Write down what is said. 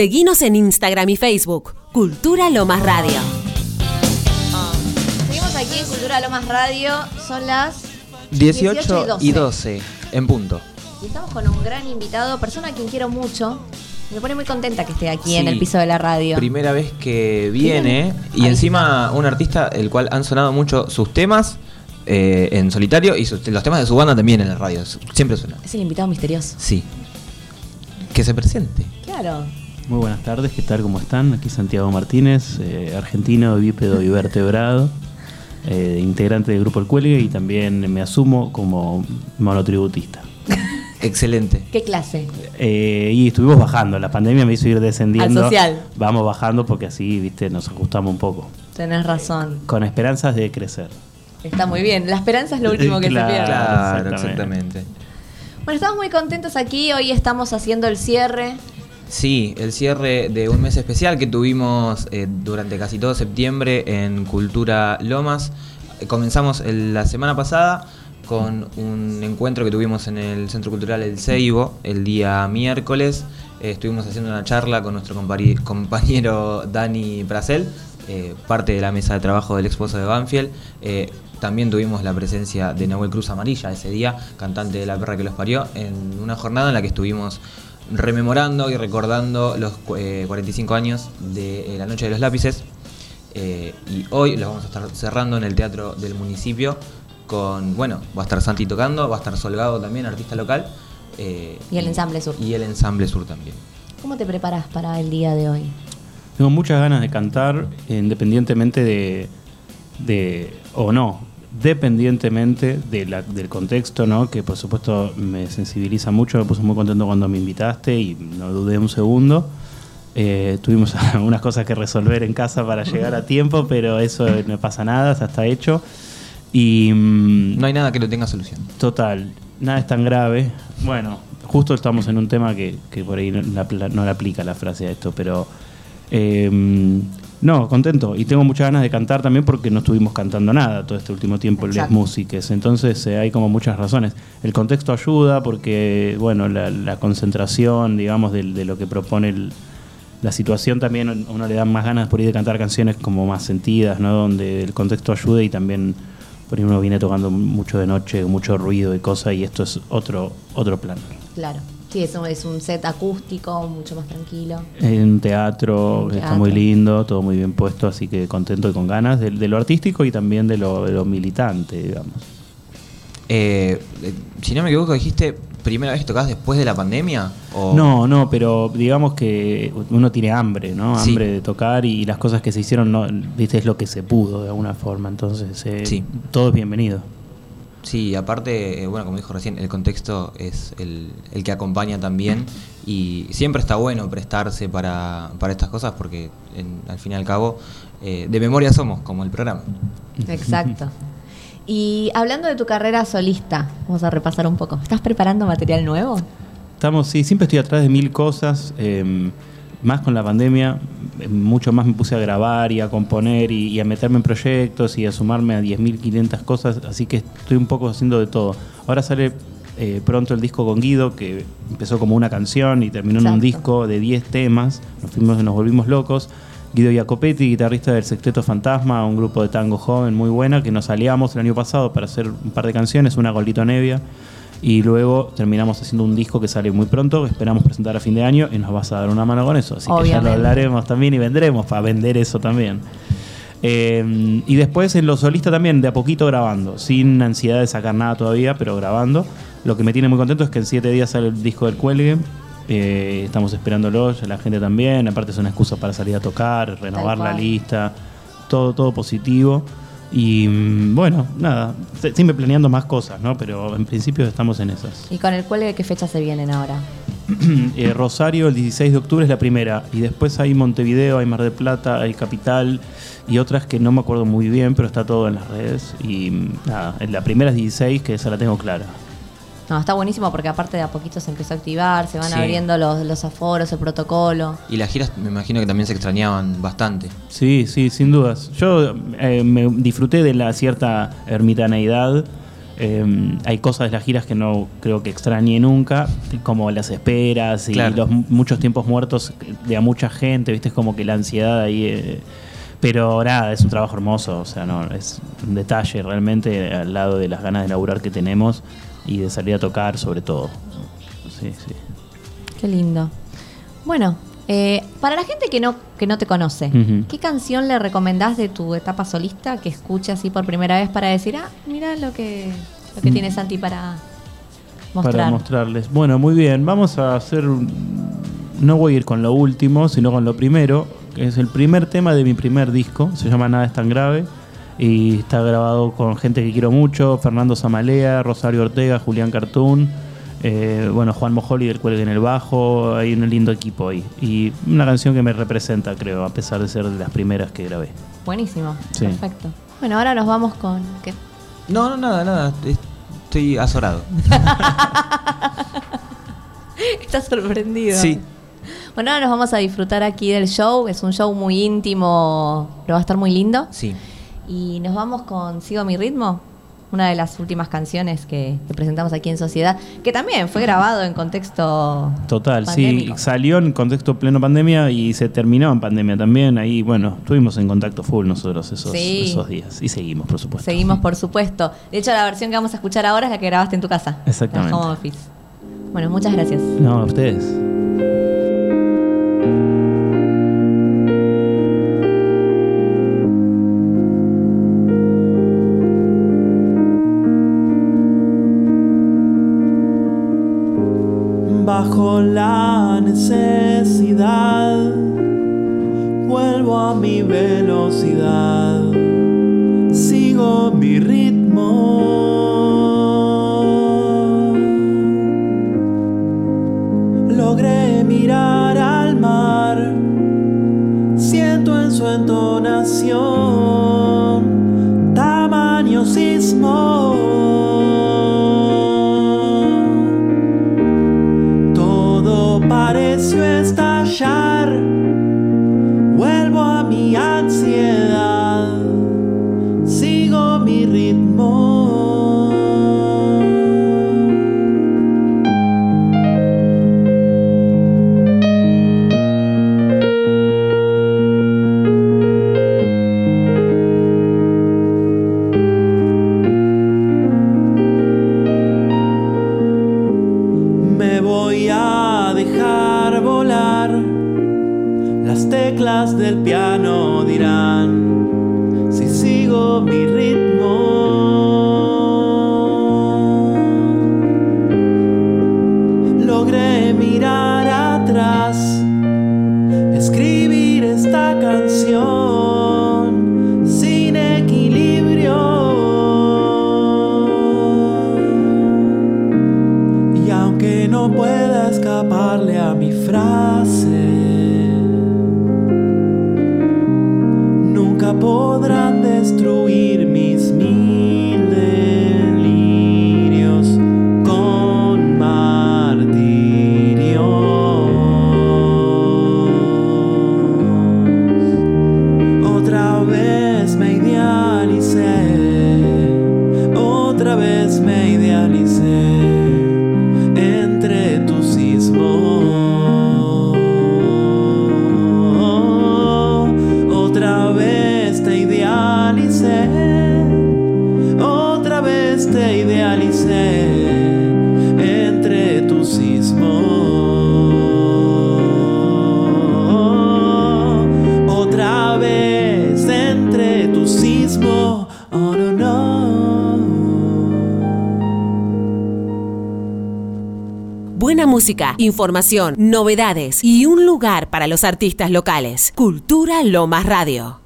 Seguinos en Instagram y Facebook, Cultura Lomas Radio. Seguimos aquí en Cultura Lomas Radio, son las 18 y 12, en punto. Y estamos con un gran invitado, persona a quien quiero mucho. Me pone muy contenta que esté aquí en el piso de la radio. Primera vez que viene y Ahí encima un artista el cual han sonado mucho sus temas eh, en solitario y sus- los temas de su banda también en la radio. Siempre suena. Es el invitado misterioso. Sí. Que se presente. Claro. Muy buenas tardes, ¿qué tal? ¿Cómo están? Aquí Santiago Martínez, eh, argentino, bípedo y vertebrado, eh, integrante del grupo El Cuelgue y también me asumo como monotributista. Excelente. ¿Qué clase? Eh, y estuvimos bajando, la pandemia me hizo ir descendiendo. Al social. Vamos bajando porque así, viste, nos ajustamos un poco. Tenés razón. Con esperanzas de crecer. Está muy bien. La esperanza es lo último que Claro. se pierde. Claro, exactamente. exactamente. Bueno, estamos muy contentos aquí. Hoy estamos haciendo el cierre. Sí, el cierre de un mes especial que tuvimos eh, durante casi todo septiembre en Cultura Lomas. Comenzamos el- la semana pasada con un encuentro que tuvimos en el Centro Cultural El Ceibo el día miércoles. Eh, estuvimos haciendo una charla con nuestro compañero Dani Prasel, eh, parte de la mesa de trabajo del esposo de Banfield. Eh, también tuvimos la presencia de Nahuel Cruz Amarilla ese día, cantante de La Perra que los parió, en una jornada en la que estuvimos rememorando y recordando los eh, 45 años de eh, la Noche de los Lápices. Eh, y hoy los vamos a estar cerrando en el Teatro del Municipio con, bueno, va a estar Santi tocando, va a estar Solgado también, artista local. eh, Y el Ensamble Sur. Y el Ensamble Sur también. ¿Cómo te preparas para el día de hoy? Tengo muchas ganas de cantar, independientemente de, de o no, dependientemente de la- del contexto, ¿no? que por supuesto me sensibiliza mucho, me puse muy contento cuando me invitaste y no dudé un segundo. Eh, tuvimos algunas cosas que resolver en casa para llegar a tiempo, pero eso no pasa nada, ya está hecho. Y mm, No hay nada que no tenga solución. Total, nada es tan grave. Bueno, justo estamos en un tema que, que por ahí no, la no le aplica la frase a esto, pero eh, no, contento. Y tengo muchas ganas de cantar también porque no estuvimos cantando nada todo este último tiempo en las músicas. Entonces eh, hay como muchas razones. El contexto ayuda porque, bueno, la, la concentración, digamos, del- de, lo que propone el- la situación también a uno le da más ganas por ir de cantar canciones como más sentidas, ¿no? Donde el contexto ayude y también por ahí uno viene tocando mucho de noche, mucho ruido y cosas y esto es otro otro plan. Claro. Sí, eso es un set acústico, mucho más tranquilo. En un teatro, está teatro. muy lindo, todo muy bien puesto, así que contento y con ganas de, de lo artístico y también de lo, de lo militante, digamos. Eh, eh, si no me equivoco, dijiste, ¿primera vez que tocás después de la pandemia? O... No, no, pero digamos que uno tiene hambre, ¿no? Sí. Hambre de tocar y las cosas que se hicieron, no, viste, es lo que se pudo de alguna forma, entonces eh, Sí. todo es bienvenido. Sí, aparte, eh, bueno, como dijo recién, el contexto es el, el que acompaña también y siempre está bueno prestarse para, para estas cosas porque en- al fin y al cabo eh, de memoria somos, como el programa. Exacto. Y hablando de tu carrera solista, vamos a repasar un poco. ¿Estás preparando material nuevo? Estamos, sí, siempre estoy atrás de mil cosas. eh, más con la pandemia, mucho más me puse a grabar y a componer y, y a meterme en proyectos y a sumarme a 10.500 cosas. Así que estoy un poco haciendo de todo. Ahora sale eh, pronto el disco con Guido, que empezó como una canción y terminó en un disco de 10 temas. Nos, fuimos, nos volvimos locos. Guido Jacopetti, guitarrista del Sexteto Fantasma, un grupo de tango joven muy buena, que nos aliamos el año pasado para hacer un par de canciones, una con Lito Nevia. Y luego terminamos haciendo un disco que sale muy pronto, que esperamos presentar a fin de año y nos vas a dar una mano con eso. Así que ya lo hablaremos también y vendremos para vender eso también. Eh, y después en lo solista también, de a poquito grabando, sin ansiedad de sacar nada todavía, pero grabando. Lo que me tiene muy contento es que en siete días sale el disco del cuelgue. Eh, estamos esperándolo, ya la gente también. Aparte es una excusa para salir a tocar, renovar la lista, todo, todo positivo. Y mm, bueno, nada, siempre planeando más cosas, ¿no? Pero en principio estamos en esas. ¿Y con el cuelgue qué fechas se vienen ahora? Eh, Rosario el 16 de octubre es la primera y después hay Montevideo, hay Mar del Plata, hay Capital y otras que no me acuerdo muy bien, pero está todo en las redes y mm, nada, la primera es 16 que esa la tengo clara. No, está buenísimo porque aparte de a poquito se empezó a activar, se van Sí. abriendo los, los aforos, el protocolo. Y las giras me imagino que también se extrañaban bastante. Sí, sí, sin dudas. Yo eh, me disfruté de la cierta ermitaneidad Eh, hay cosas de las giras que no creo que extrañe nunca, como las esperas y Claro. los mu- muchos tiempos muertos de a mucha gente, ¿viste? Es como que la ansiedad ahí. eh, pero nada, es un trabajo hermoso, o sea, no, es un detalle realmente al lado de las ganas de laburar que tenemos y de salir a tocar, sobre todo. Sí, sí. Qué lindo. Bueno, eh, para la gente que no, que no te conoce. ¿qué canción le recomendás de tu etapa solista que escuche así por primera vez para decir, ah, mira lo que, lo que Mm. tiene Santi para mostrar? Para mostrarles. Bueno, muy bien. Vamos a hacer. No voy a ir con lo último, sino con lo primero. Que es el primer tema de mi primer disco. Se llama Nada es tan grave. Y está grabado con gente que quiero mucho: Fernando Zamalea, Rosario Ortega, Julián Cartoon. eh, bueno, Juan Mojoli del Cuelgue en el Bajo. Hay un lindo equipo ahí. Y una canción que me representa, creo, a pesar de ser de las primeras que grabé. Buenísimo, Sí. perfecto. Bueno, ahora nos vamos con... ¿qué? No, no, nada, nada. es- Estoy azorado. Estás sorprendido. Sí. Bueno, ahora nos vamos a disfrutar aquí del show. Es un show muy íntimo, pero va a estar muy lindo. Sí. Y nos vamos con Sigo mi ritmo, una de las últimas canciones que, que presentamos aquí en Sociedad, que también fue grabado en contexto Total, pandémico. sí, salió en contexto pleno pandemia y se terminó en pandemia también. Ahí, bueno, estuvimos en contacto full nosotros esos, Sí. esos días y seguimos, por supuesto. Seguimos, por supuesto. De hecho, la versión que vamos a escuchar ahora es la que grabaste en tu casa. Exactamente. La home office. Bueno, muchas gracias. No, a ustedes. Bajo la necesidad, vuelvo a mi velocidad, sigo mi ritmo. Logré mirar al mar, siento en su entonación tamaño sismo. achar. Música, información, novedades y un lugar para los artistas locales. Cultura Lomas Radio.